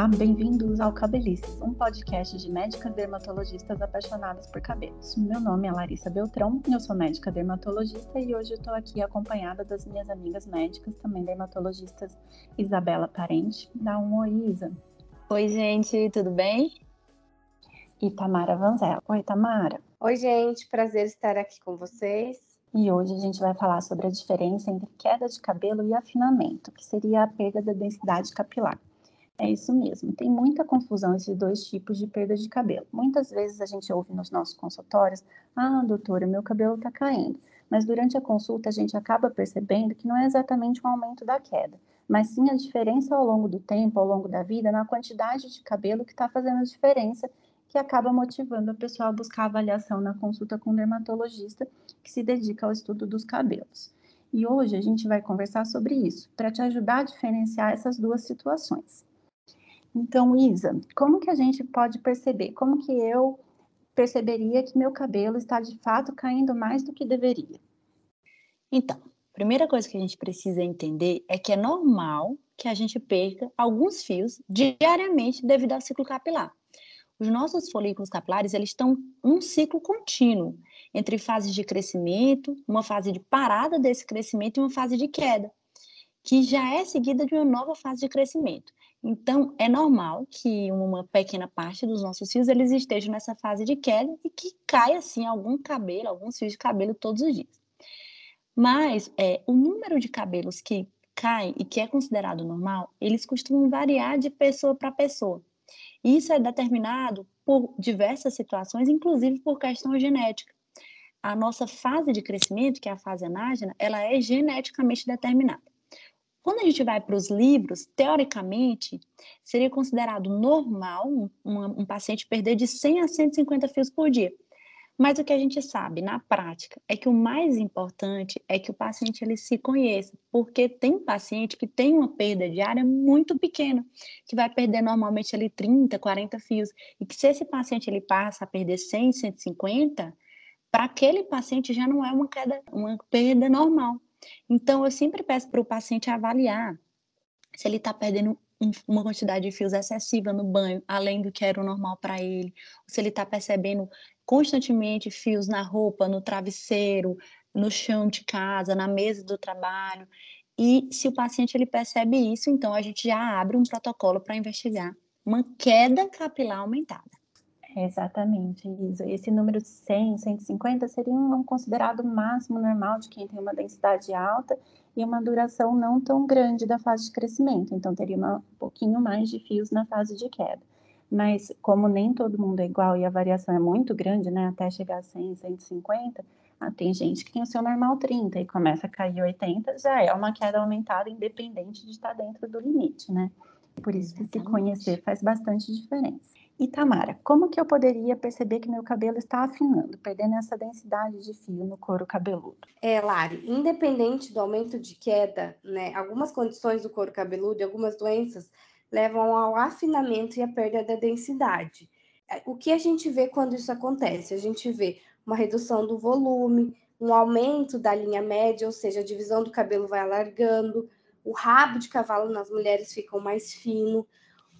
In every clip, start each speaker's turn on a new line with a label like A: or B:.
A: Olá, bem-vindos ao Cabelices, um podcast de médicas dermatologistas apaixonadas por cabelos. Meu nome é Larissa Beltrão, eu sou médica dermatologista e hoje estou aqui acompanhada das minhas amigas médicas, também dermatologistas, Isabela Parente. Dá um oi, Isa.
B: Oi, gente, tudo bem?
A: E Tamara Vanzella. Oi, Tamara.
C: Oi, gente, prazer estar aqui com vocês.
A: E hoje a gente vai falar sobre a diferença entre queda de cabelo e afinamento, que seria a perda da densidade capilar. É isso mesmo. Tem muita confusão esses dois tipos de perda de cabelo. Muitas vezes a gente ouve nos nossos consultórios: ah, doutora, meu cabelo está caindo. Mas durante a consulta a gente acaba percebendo que não é exatamente um aumento da queda, mas sim a diferença ao longo do tempo, ao longo da vida, na quantidade de cabelo que está fazendo a diferença, que acaba motivando a pessoa a buscar avaliação na consulta com o dermatologista que se dedica ao estudo dos cabelos. E hoje a gente vai conversar sobre isso, para te ajudar a diferenciar essas duas situações. Então, Isa, como que a gente pode perceber? Como que eu perceberia que meu cabelo está de fato caindo mais do que deveria?
B: Então, a primeira coisa que a gente precisa entender é que é normal que a gente perca alguns fios diariamente devido ao ciclo capilar. Os nossos folículos capilares, eles estão um ciclo contínuo entre fases de crescimento, uma fase de parada desse crescimento e uma fase de queda, que já é seguida de uma nova fase de crescimento. Então, é normal que uma pequena parte dos nossos fios eles estejam nessa fase de queda e que caia assim algum cabelo, alguns fios de cabelo todos os dias. Mas é, o número de cabelos que cai e que é considerado normal, eles costumam variar de pessoa para pessoa. Isso é determinado por diversas situações, inclusive por questão genética. A nossa fase de crescimento, que é a fase anágena, ela é geneticamente determinada. Quando a gente vai para os livros, teoricamente, seria considerado normal um, um, paciente perder de 100 a 150 fios por dia. Mas o que a gente sabe na prática é que o mais importante é que o paciente ele se conheça, porque tem paciente que tem uma perda diária muito pequena, que vai perder normalmente ali 30, 40 fios, e que se esse paciente ele passa a perder 100, 150, para aquele paciente já não é uma queda, uma perda normal. Então, eu sempre peço para o paciente avaliar se ele está perdendo uma quantidade de fios excessiva no banho, além do que era o normal para ele, se ele está percebendo constantemente fios na roupa, no travesseiro, no chão de casa, na mesa do trabalho. E se o paciente ele percebe isso, então a gente já abre um protocolo para investigar uma queda capilar aumentada.
A: Exatamente, isso. Esse número de 100, 150 seria um considerado máximo normal de quem tem uma densidade alta e uma duração não tão grande da fase de crescimento. Então, teria uma, um pouquinho mais de fios na fase de queda. Mas, como nem todo mundo é igual e a variação é muito grande, né, até chegar a 100, 150, ah, tem gente que tem o seu normal 30 e começa a cair 80, já é uma queda aumentada, independente de estar dentro do limite, né? Por isso que se conhecer faz bastante diferença. E Tamara, como que eu poderia perceber que meu cabelo está afinando, perdendo essa densidade de fio no couro cabeludo?
C: É, Lari, independente do aumento de queda, né, algumas condições do couro cabeludo e algumas doenças levam ao afinamento e à perda da densidade. É, o que a gente vê quando isso acontece? A gente vê uma redução do volume, um aumento da linha média, ou seja, a divisão do cabelo vai alargando, o rabo de cavalo nas mulheres fica mais fino,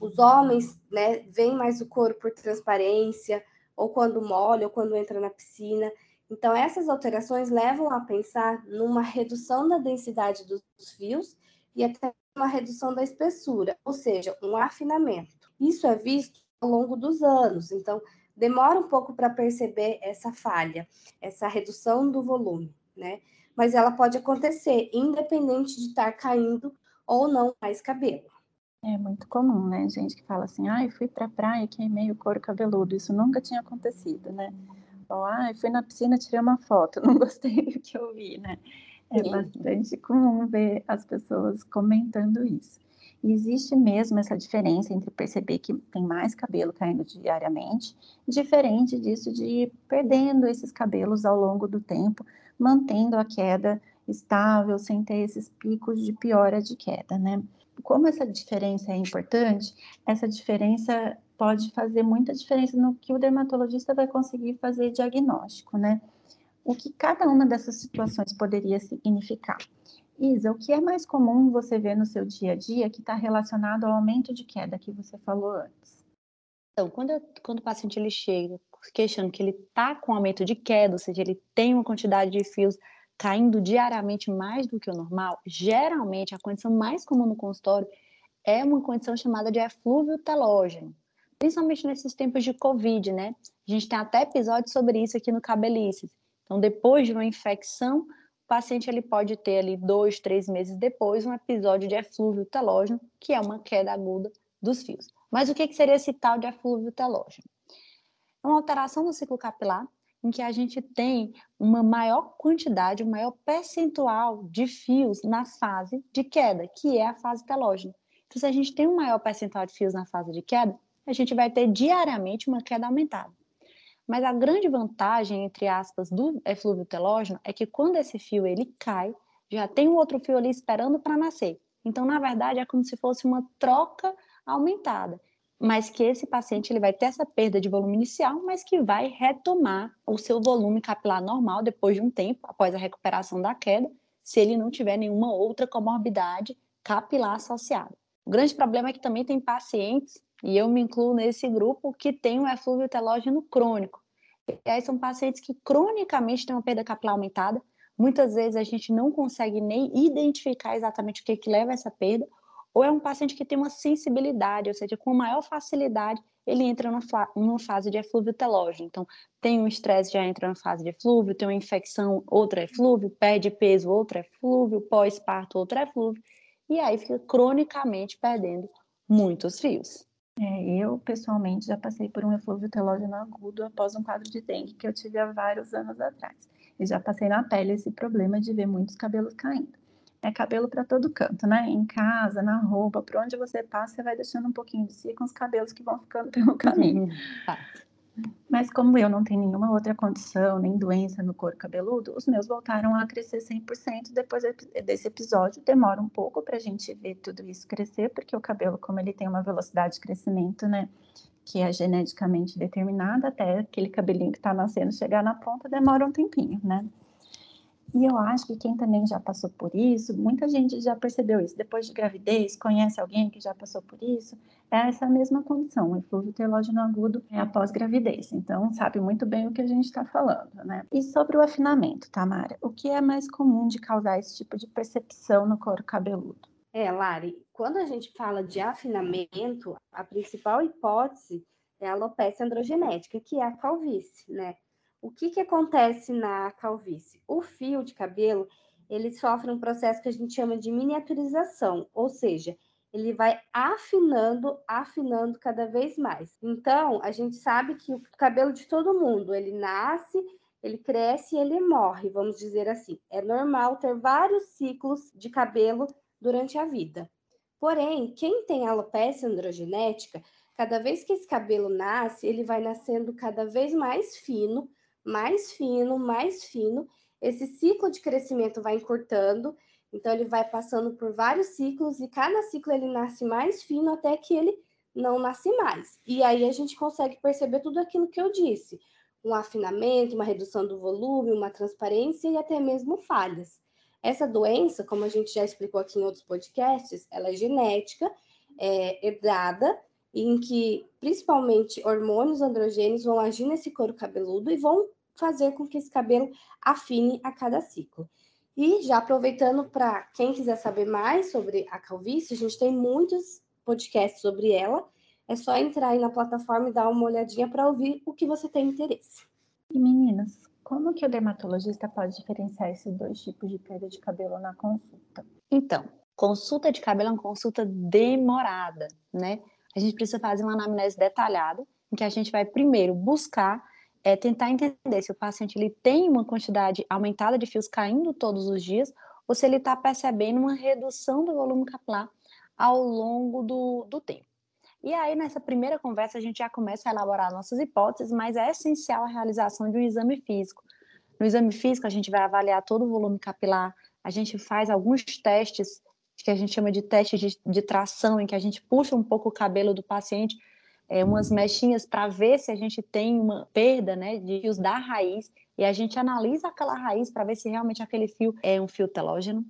C: os homens, né, veem mais o couro por transparência, ou quando molha, ou quando entra na piscina. Então, essas alterações levam a pensar numa redução da densidade dos fios e até uma redução da espessura, ou seja, um afinamento. Isso é visto ao longo dos anos, então demora um pouco para perceber essa falha, essa redução do volume, né? Mas ela pode acontecer independente de estar caindo ou não mais cabelo.
A: É muito comum, né? Gente que fala assim, ai, fui pra praia, queimei o couro cabeludo. Isso nunca tinha acontecido, né? Ou, ai, fui na piscina, tirei uma foto, não gostei do que eu vi, né? É Sim. bastante comum ver as pessoas comentando isso. E existe mesmo essa diferença entre perceber que tem mais cabelo caindo diariamente, diferente disso de ir perdendo esses cabelos ao longo do tempo, mantendo a queda estável, sem ter esses picos de piora de queda, né? Como essa diferença é importante, essa diferença pode fazer muita diferença no que o dermatologista vai conseguir fazer diagnóstico, né? O que cada uma dessas situações poderia significar? Isa, o que é mais comum você ver no seu dia a dia que está relacionado ao aumento de queda que você falou antes?
B: Então, quando, eu, quando o paciente ele chega queixando que ele está com aumento de queda, ou seja, ele tem uma quantidade de fios caindo diariamente mais do que o normal, geralmente a condição mais comum no consultório é uma condição chamada de eflúvio telógeno, principalmente nesses tempos de Covid, né? A gente tem até episódio sobre isso aqui no Cabelices. Então, depois de uma infecção, o paciente ele pode ter ali dois, três meses depois um episódio de eflúvio telógeno, que é uma queda aguda dos fios. Mas o que, que seria esse tal de eflúvio telógeno? É uma alteração do ciclo capilar em que a gente tem uma maior quantidade, um maior percentual de fios na fase de queda, que é a fase telógena. Então, se a gente tem um maior percentual de fios na fase de queda, a gente vai ter diariamente uma queda aumentada. Mas a grande vantagem, entre aspas, do eflúvio telógeno é que quando esse fio ele cai, já tem um outro fio ali esperando para nascer. Então, na verdade, é como se fosse uma troca aumentada mas que esse paciente ele vai ter essa perda de volume inicial, mas que vai retomar o seu volume capilar normal depois de um tempo, após a recuperação da queda, se ele não tiver nenhuma outra comorbidade capilar associada. O grande problema é que também tem pacientes, e eu me incluo nesse grupo, que tem um eflúvio telógeno crônico. E aí são pacientes que cronicamente têm uma perda capilar aumentada, muitas vezes a gente não consegue nem identificar exatamente o que, que leva a essa perda, ou é um paciente que tem uma sensibilidade, ou seja, com maior facilidade ele entra numa fase de eflúvio telógeno. Então, tem um estresse, já entra na fase de eflúvio, tem uma infecção, outra eflúvio, perde peso, outra eflúvio, pós-parto, outra eflúvio, e aí fica cronicamente perdendo muitos fios.
A: É, eu, pessoalmente, já passei por um eflúvio telógeno agudo após um quadro de dengue que eu tive há vários anos atrás. E já passei na pele esse problema de ver muitos cabelos caindo é cabelo para todo canto, né? Em casa, na roupa, por onde você passa, você vai deixando um pouquinho de si com os cabelos que vão ficando pelo caminho. Mas como eu não tenho nenhuma outra condição, nem doença no couro cabeludo, os meus voltaram a crescer 100% depois desse episódio. Demora um pouco para a gente ver tudo isso crescer, porque o cabelo, como ele tem uma velocidade de crescimento, né, que é geneticamente determinada, até aquele cabelinho que está nascendo chegar na ponta, demora um tempinho, né? E eu acho que quem também já passou por isso, muita gente já percebeu isso. Depois de gravidez, conhece alguém que já passou por isso, é essa mesma condição, o eflúvio telógeno agudo é após gravidez. Então, sabe muito bem o que a gente está falando, né? E sobre o afinamento, Tamara, o que é mais comum de causar esse tipo de percepção no couro cabeludo?
C: É, Lari, quando a gente fala de afinamento, a principal hipótese é a alopecia androgenética, que é a calvície, né? O que, que acontece na calvície? O fio de cabelo ele sofre um processo que a gente chama de miniaturização, ou seja, ele vai afinando, afinando cada vez mais. Então, a gente sabe que o cabelo de todo mundo, ele nasce, ele cresce e ele morre, vamos dizer assim. É normal ter vários ciclos de cabelo durante a vida. Porém, quem tem alopecia androgenética, cada vez que esse cabelo nasce, ele vai nascendo cada vez mais fino, mais fino, mais fino. Esse ciclo de crescimento vai encurtando, então ele vai passando por vários ciclos e cada ciclo ele nasce mais fino até que ele não nasce mais. E aí a gente consegue perceber tudo aquilo que eu disse: um afinamento, uma redução do volume, uma transparência e até mesmo falhas. Essa doença, como a gente já explicou aqui em outros podcasts, ela é genética, é herdada em que principalmente hormônios androgênios vão agir nesse couro cabeludo e vão fazer com que esse cabelo afine a cada ciclo. E já aproveitando para quem quiser saber mais sobre a calvície, a gente tem muitos podcasts sobre ela. É só entrar aí na plataforma e dar uma olhadinha para ouvir o que você tem interesse.
A: E meninas, como que o dermatologista pode diferenciar esses dois tipos de perda de cabelo na consulta?
B: Então, consulta de cabelo é uma consulta demorada, né? A gente precisa fazer uma anamnese detalhada, em que a gente vai primeiro buscar é, tentar entender se o paciente ele tem uma quantidade aumentada de fios caindo todos os dias ou se ele está percebendo uma redução do volume capilar ao longo do, do tempo. E aí, nessa primeira conversa, a gente já começa a elaborar nossas hipóteses, mas é essencial a realização de um exame físico. No exame físico, a gente vai avaliar todo o volume capilar, a gente faz alguns testes que a gente chama de teste de, de tração, em que a gente puxa um pouco o cabelo do paciente, é, umas mechinhas para ver se a gente tem uma perda né, de fios da raiz, e a gente analisa aquela raiz para ver se realmente aquele fio é um fio telógeno.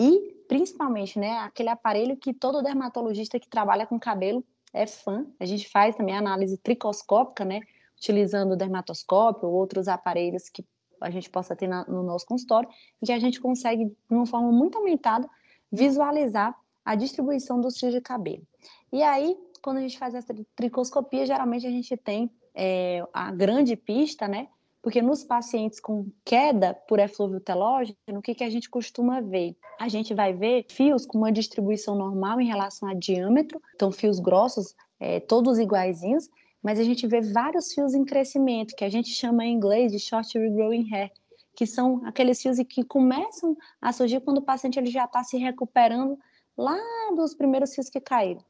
B: E, principalmente, né, aquele aparelho que todo dermatologista que trabalha com cabelo é fã. A gente faz também análise tricoscópica, né, utilizando o dermatoscópio ou outros aparelhos que a gente possa ter na, no nosso consultório, em que a gente consegue, de uma forma muito aumentada, visualizar a distribuição dos fios de cabelo. E aí, quando a gente faz essa tricoscopia, geralmente a gente tem é, a grande pista, né? Porque nos pacientes com queda por eflúvio telógeno, o que, que a gente costuma ver? A gente vai ver fios com uma distribuição normal em relação a diâmetro, então fios grossos, é, todos iguaizinhos, mas a gente vê vários fios em crescimento, que a gente chama em inglês de short regrowing hair, que são aqueles fios que começam a surgir quando o paciente ele já está se recuperando lá dos primeiros fios que caíram.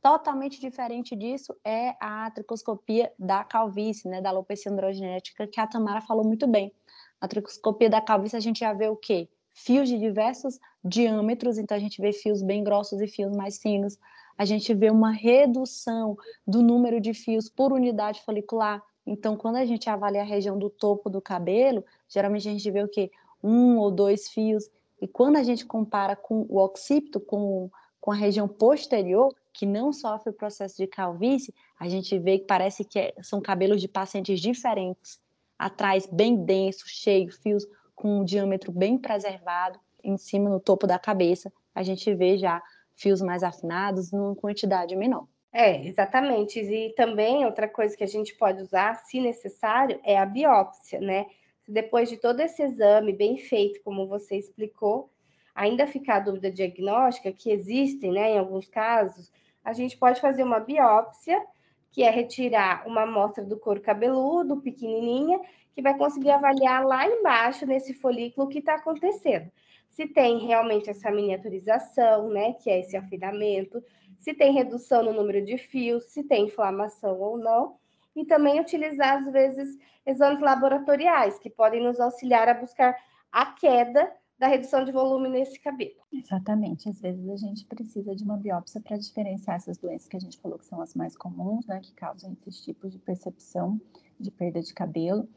B: Totalmente diferente disso é a tricoscopia da calvície, né, da alopecia androgenética, que a Tamara falou muito bem. A tricoscopia da calvície a gente já vê o quê? Fios de diversos diâmetros, então a gente vê fios bem grossos e fios mais finos. A gente vê uma redução do número de fios por unidade folicular. Então, quando a gente avalia a região do topo do cabelo, geralmente a gente vê o quê? Um ou dois fios. E quando a gente compara com o occipito, com, com a região posterior, que não sofre o processo de calvície, a gente vê que parece que é, são cabelos de pacientes diferentes. Atrás, bem denso, cheio, fios com um diâmetro bem preservado. Em cima, no topo da cabeça, a gente vê já fios mais afinados numa quantidade menor.
C: É, exatamente. E também outra coisa que a gente pode usar, se necessário, é a biópsia, né? Se depois de todo esse exame bem feito, como você explicou, ainda ficar dúvida diagnóstica, que existem, né, em alguns casos, a gente pode fazer uma biópsia, que é retirar uma amostra do couro cabeludo, pequenininha, que vai conseguir avaliar lá embaixo, nesse folículo, o que está acontecendo. Se tem realmente essa miniaturização, né, que é esse afinamento, se tem redução no número de fios, se tem inflamação ou não, e também utilizar, às vezes, exames laboratoriais, que podem nos auxiliar a buscar a queda da redução de volume nesse cabelo.
A: Exatamente. Às vezes a gente precisa de uma biópsia para diferenciar essas doenças que a gente falou que são as mais comuns, né, que causam esses tipos de percepção de perda de cabelo,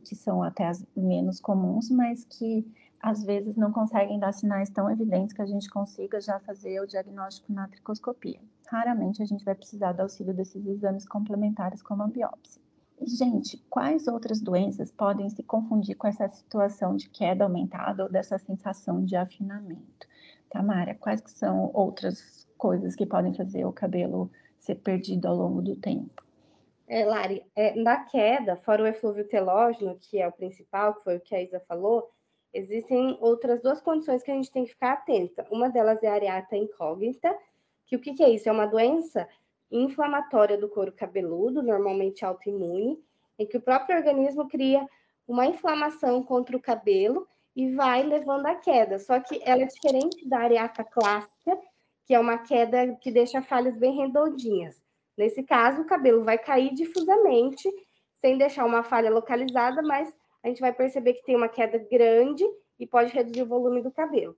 A: que são até as menos comuns, mas que às vezes não conseguem dar sinais tão evidentes que a gente consiga já fazer o diagnóstico na tricoscopia. Raramente a gente vai precisar do auxílio desses exames complementares como a biópsia. Gente, quais outras doenças podem se confundir com essa situação de queda aumentada ou dessa sensação de afinamento? Tamara, quais que são outras coisas que podem fazer o cabelo ser perdido ao longo do tempo?
C: É, Lari, é, na queda, fora o eflúvio telógeno, que é o principal, que foi o que a Isa falou, existem outras duas condições que a gente tem que ficar atenta. Uma delas é a areata incógnita, que o que, que é isso? É uma doença inflamatória do couro cabeludo, normalmente autoimune, em que o próprio organismo cria uma inflamação contra o cabelo e vai levando à queda. Só que ela é diferente da areata clássica, que é uma queda que deixa falhas bem redondinhas. Nesse caso, o cabelo vai cair difusamente, sem deixar uma falha localizada, mas a gente vai perceber que tem uma queda grande e pode reduzir o volume do cabelo.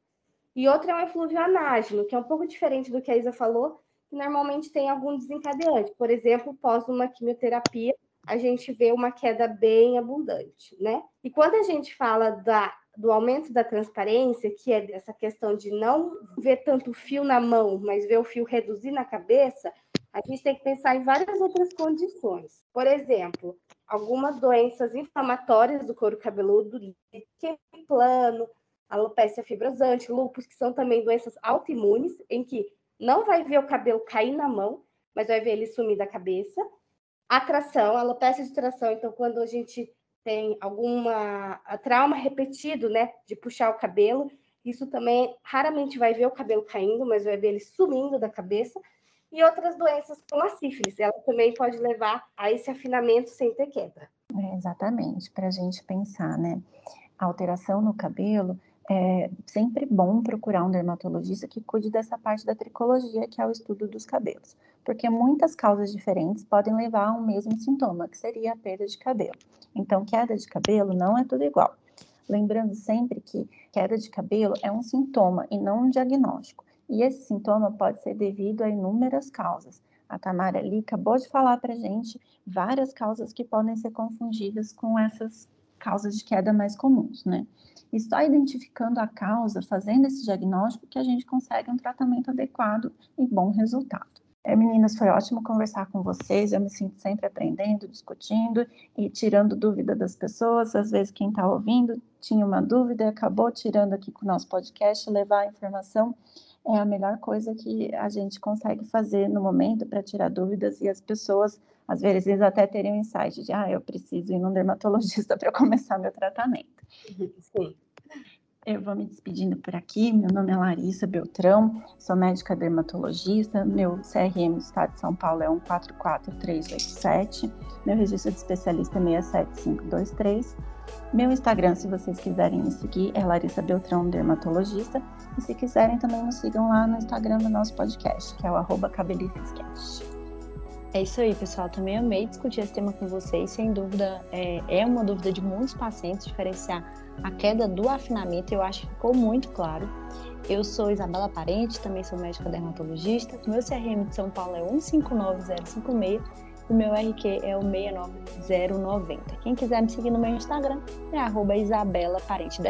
C: E outra é um eflúvio anágeno, que é um pouco diferente do que a Isa falou, que normalmente tem algum desencadeante. Por exemplo, pós uma quimioterapia, a gente vê uma queda bem abundante, né? E quando a gente fala da, do aumento da transparência, que é essa questão de não ver tanto fio na mão, mas ver o fio reduzir na cabeça, a gente tem que pensar em várias outras condições. Por exemplo, algumas doenças inflamatórias do couro cabeludo, plano, alopecia fibrosante, lúpus, que são também doenças autoimunes, em que não vai ver o cabelo cair na mão, mas vai ver ele sumir da cabeça. Atração, alopecia de tração, então quando a gente tem alguma trauma repetido, né, de puxar o cabelo, isso também raramente vai ver o cabelo caindo, mas vai ver ele sumindo da cabeça. E outras doenças como a sífilis, ela também pode levar a esse afinamento sem ter queda.
A: É, exatamente, para a gente pensar, né? A alteração no cabelo é sempre bom procurar um dermatologista que cuide dessa parte da tricologia, que é o estudo dos cabelos, porque muitas causas diferentes podem levar a um mesmo sintoma, que seria a perda de cabelo. Então, queda de cabelo não é tudo igual. Lembrando sempre que queda de cabelo é um sintoma e não um diagnóstico. E esse sintoma pode ser devido a inúmeras causas. A Tamara ali acabou de falar para gente várias causas que podem ser confundidas com essas causas de queda mais comuns, né? E só identificando a causa, fazendo esse diagnóstico, que a gente consegue um tratamento adequado e bom resultado. É, meninas, foi ótimo conversar com vocês. Eu me sinto sempre aprendendo, discutindo e tirando dúvida das pessoas. Às vezes, quem está ouvindo tinha uma dúvida e acabou tirando aqui com o nosso podcast, levar a informação é a melhor coisa que a gente consegue fazer no momento para tirar dúvidas e as pessoas, às vezes, até terem um insight de, ah, eu preciso ir num dermatologista para começar meu tratamento. Sim. Eu vou me despedindo por aqui. Meu nome é Larissa Beltrão, sou médica dermatologista. Meu CRM do Estado de São Paulo é 144387. Meu registro de especialista é 67523. Meu Instagram, se vocês quiserem me seguir, é Larissa Beltrão Dermatologista. E se quiserem, também nos sigam lá no Instagram do nosso podcast, que é o arroba
B: É isso aí, pessoal. Também amei discutir esse tema com vocês. Sem dúvida, é, é uma dúvida de muitos pacientes diferenciar a queda do afinamento, eu acho que ficou muito claro. Eu sou Isabela Parente, também sou médica dermatologista. Meu CRM de São Paulo é 159056 e meu RQ é o 69090. Quem quiser me seguir no meu Instagram é arroba Isabela Parente.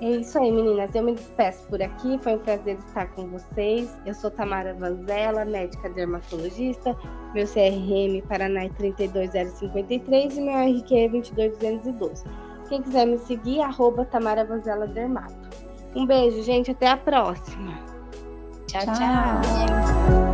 C: É isso aí, meninas. Eu me despeço por aqui. Foi um prazer estar com vocês. Eu sou Tamara Vanzella, médica dermatologista. Meu CRM Paraná é 32053 e meu RQ é 22212. Quem quiser me seguir, arroba Tamara Vanzela Dermato. Um beijo, gente. Até a próxima.
B: tchau. tchau. tchau.